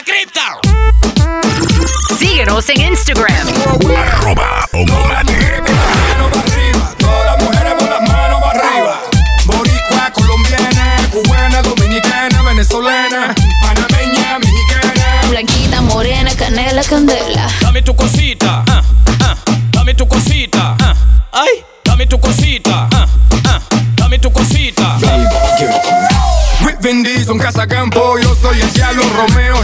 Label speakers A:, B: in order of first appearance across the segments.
A: la cripta.
B: Síguenos en Instagram.
C: Arroba
D: dominicana, venezolana, panameña, mexicana.
E: Blanquita, morena, canela, candela.
A: Dame tu cosita. ah, ah, Dame tu cosita. ah, Ay, dame tu cosita. ah, ah, Dame tu cosita.
D: With Vin Diesel, un cazacampo, yo soy el diablo, Romeo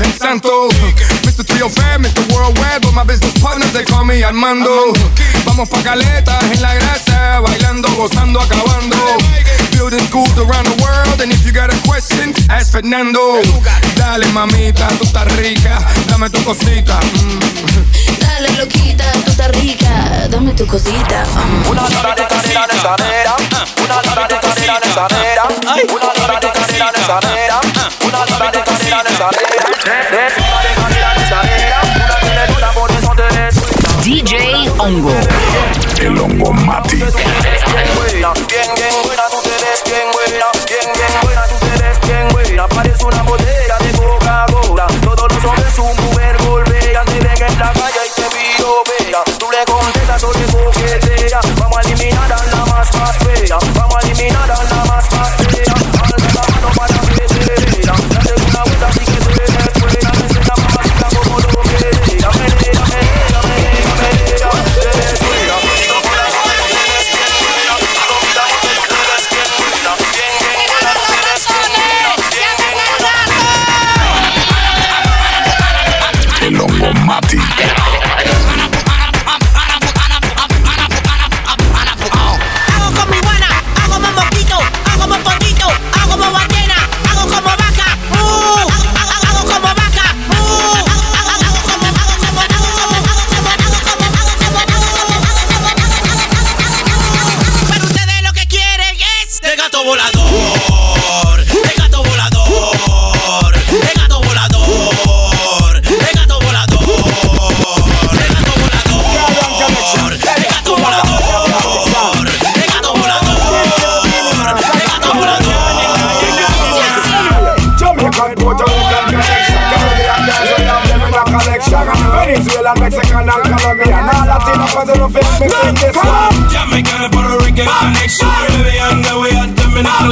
D: they call me Armando. Vamos pa' caletas en la grasa, bailando, gozando, acabando. Building schools around the world, and if you got a question, ask Fernando. Dale, mamita, tú estás rica, dame tu cosita. mm.
E: Dale, loquita, tú estás rica. Dame tu cosita. mm.
F: Una lora de cadera en esa nera. Una de en esa nera. Una de en esa nera. Una lora de cadera
B: DJ Ongo.
C: El.
F: Bien buena, bien, bien buena, tú te ves bien buena. Bien, bien buena, tú te ves bien buena. Parece una botella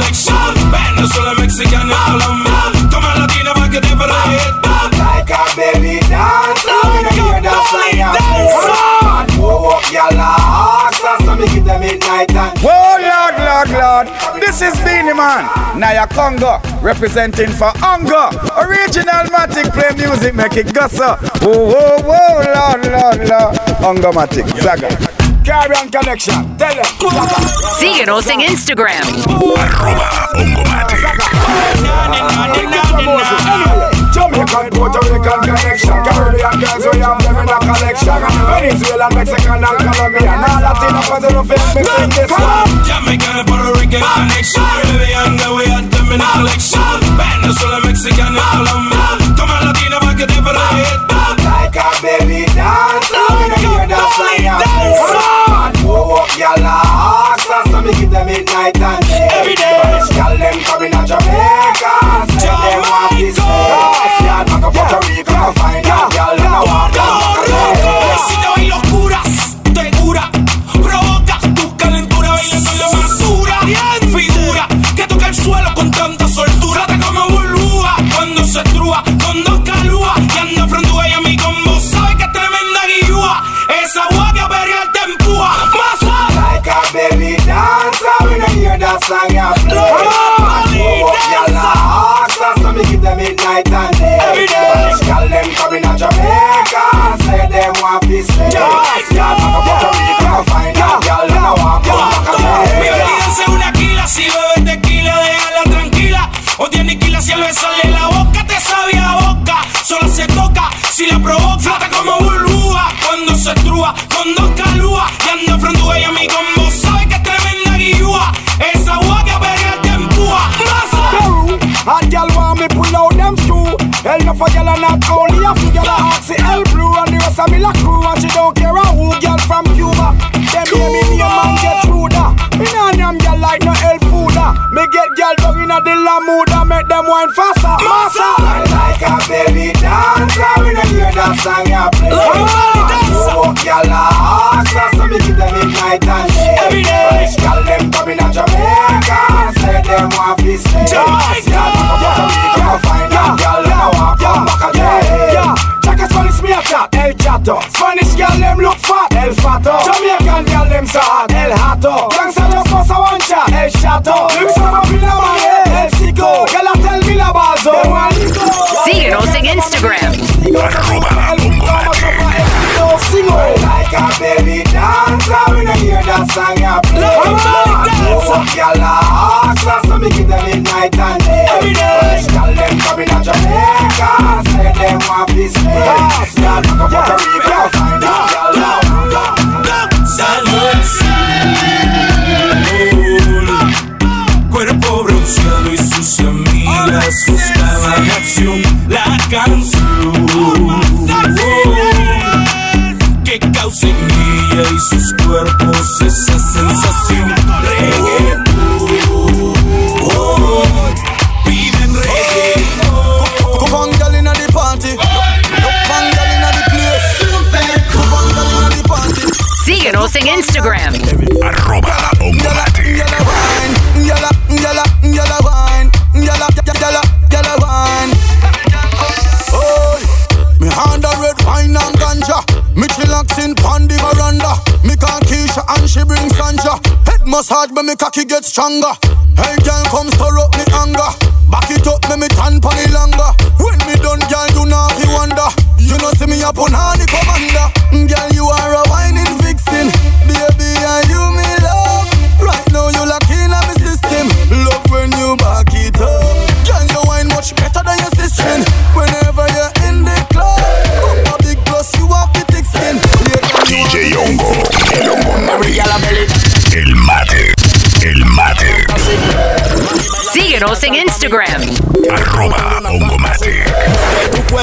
A: had them in a collection. Venezuela, Mexican and Colombia. Toma latina pa' que te parezca.
G: Like a baby dancer We don't hear that slang ya Come on, move up your legs So me give them midnight and
H: Oh Lord, Lord, Lord, this is Beanie Man, Naya Congo, representing for Ongo. Original Matic play music, make it so. Oh, oh, oh, Lord, Lord, Lord. Ongo Matic, Zaga.
G: Caribbean connection Tell them
B: Síguenos en Instagram.
C: Arroba Ongomatic.
G: Jamaican, Puerto Rican connection Caribbean girls, we have them in a collection Venezuelan, Mexican and Colombian All Latino fans who fit mixing this one
A: Jamaican Puerto Rican connection. Caribbean, that we had them in a collection. Venezuela, Mexican and Colombia. Toma latina pa' que te parezca.
G: Like a baby dancer We don't hear that slang titan So me give them midnight and day
A: Every day.
G: Them coming to Jamaica Say them want back up find
A: Mi es una quila, si bebes tequila, déjala tranquila. O tiene quila si al besarle la boca te sabe a boca. Solo se toca si la provoca. Flota como burbuja cuando se estrúa. Con dos
G: No for girl and not only a few girl a ask the L blue and the rest of me la crew and she don't care a who girl from Cuba. Them hear me name and get through that. Me nah name girl like no L fooder. Me get girl down inna the la mood and make them wine faster, faster. Like a baby belly dance, I when I hear that song you play. Oh, girl, awesome, so me give them midnight and day.
I: Every day.
G: Fresh girl, them coming to Jamaica, say them want to stay.
I: Jamaica.
G: Yeah, yeah, yeah, yeah, find a girl, a walk come back again. Yeah, check a Spanish me a chat, El Chato. Spanish girl, them look fat, El Fato. Jamaican girl, them sad, 더 a,
J: gyal a wine. Oh, me hand a red wine and ganja. Me chillax in pon the veranda. Me call Keisha and she bring Sanja. Head massage me me cocky get stronger. Hey girl, come stir up me anger. Back it up, me me tan pon longer. When me done, girl, you know fi wonder. You know see me up on the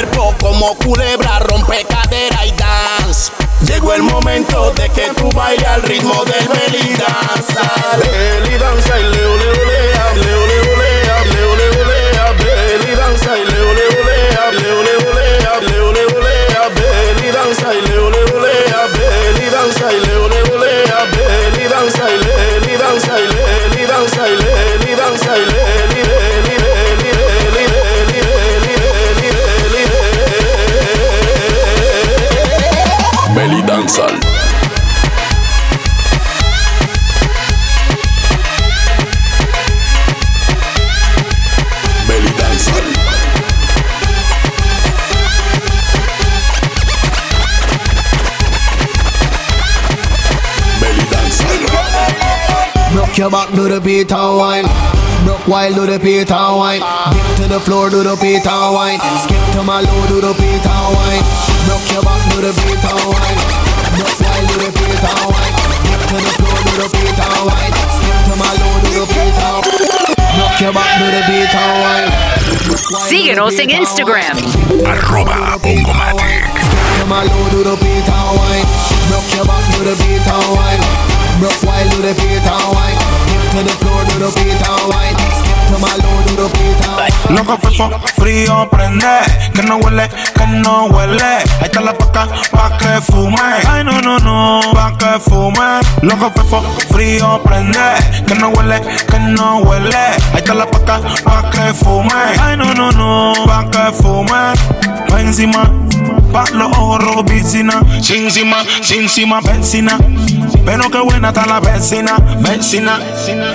K: cuerpo como culebra rompe cadera y dance. Llegó el momento de que tú bailes al ritmo del belly danza. Belly danza y leo leo lea, leo leo lea, leo leo lea, belly danza y leo leo lea, leo leo lea, leo leo lea, belly danza y leo leo lea, belly danza y leo leo lea, belly danza y leli danza y leli
J: your back, do the beat and wine. Broke while, do the beat and wine. Dip to the floor, do the beat and wine. Skip to my low, do the beat and wine. Broke your back, do the beat and wine. Broke while, do the beat and wine. Dip to the floor, do the beat and wine. Skip to my low, do the beat and wine. Broke your back, do the beat wine. Broke while, do the
B: Síguenos en Instagram.
C: Arroba Ongomatic.
J: to my low, do the beat wine. Broke your back, do the beat wine. Broke while, do the beat and wine. Dip to the floor, do the beat and wine. Wine.
I: Loco fefo, frío prende, que no huele, que no huele. Ahí está la paca, pa' que fume. Ay, no, no, no, pa' que fume. Loco fefo, frío prende, que no huele, que no huele. Ahí está la paca, pa' que fume. Ay, no, no, no, pa' que fume. Pa' encima, pa' los ojos rojos, piscina. Sin encima, sin encima, vecina. Pero qué buena está la vecina, vecina.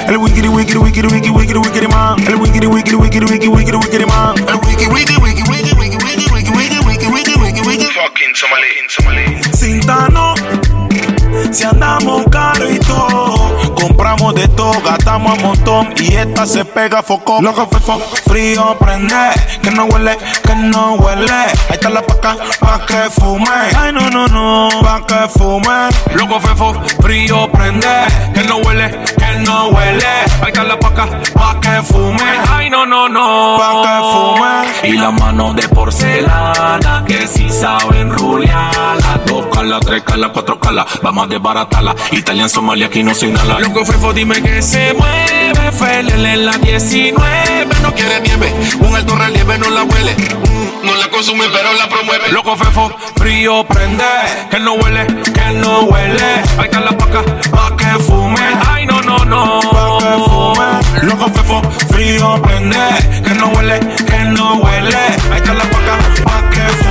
I: El wikiri, wikiri, wikiri, wikiri, wikiri, wikiri, man. El wikiri, wikiri, wikiri, wikiri, wikiri, wikiri, man. El wiki, wiki, wiki, wiki, wiki, wiki, wiki, wiki, wiki, wiki, wiki, wiki.
C: Fucking Somali. Somali.
I: Cintano, si andamos caro y todo, compramos de todo, gastamos a montón y esta se pega foco. Loco fefo, frío prende, que no huele, que no huele. Ahí está la paca, pa' que fume. Ay, no, no, no, pa' que fume. Loco fefo, frío prende, que no huele, que no huele. Ahí está la paca, pa' que fume. Ay, no, no, no, pa' que fume.
K: Y la mano de porcelana que si saben rulearla. Dos calas, tres calas, cuatro calas. Vamos a desbaratarla. Italian, Somalia, aquí no soy nada.
I: Loco fefo, dime que se mueve. Felel en la 19, no quiere nieve. Un alto relieve no la huele. Mm,
L: no la consume, pero la promueve.
I: Loco fefo, frío prende. Que no huele, que no huele. Ahí está la paca, pa' que fume. Ay, no, no, no. Pa' que fume. Loco fefo, frío prende. Que no huele, que no huele. Ahí está la paca, pa' que fume.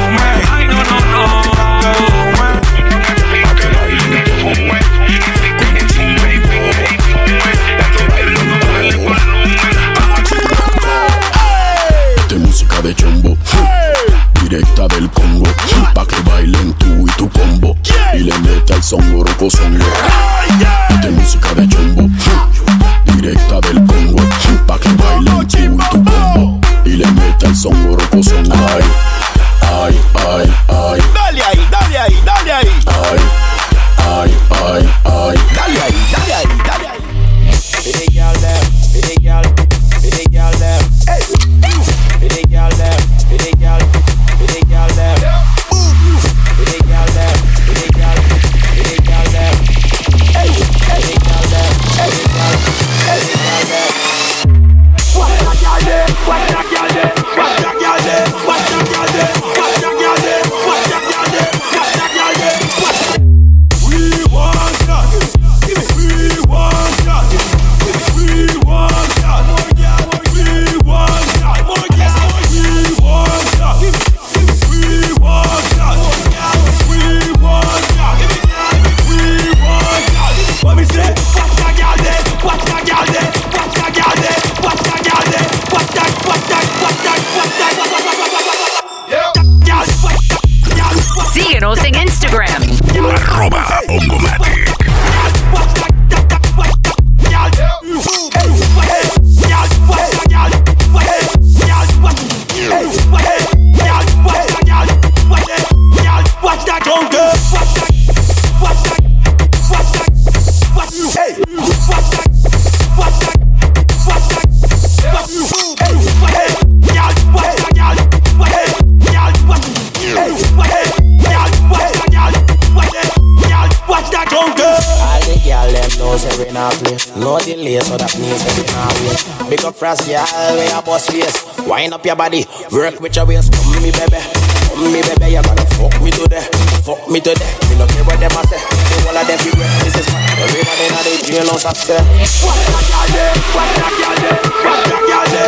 J: son, oroco son.
A: Instagram.
F: place, so that means that it can't wait. Big up for France, yeah, we a boss face. Wind up your body, work with your waist. Come me, baby. Come me, baby, You gonna fuck me today. Fuck me today. Me no care what them a say. The all of them be wet. This is fine. Everybody now they dream out upset. What a girl, what a girl,
M: what
F: a girl.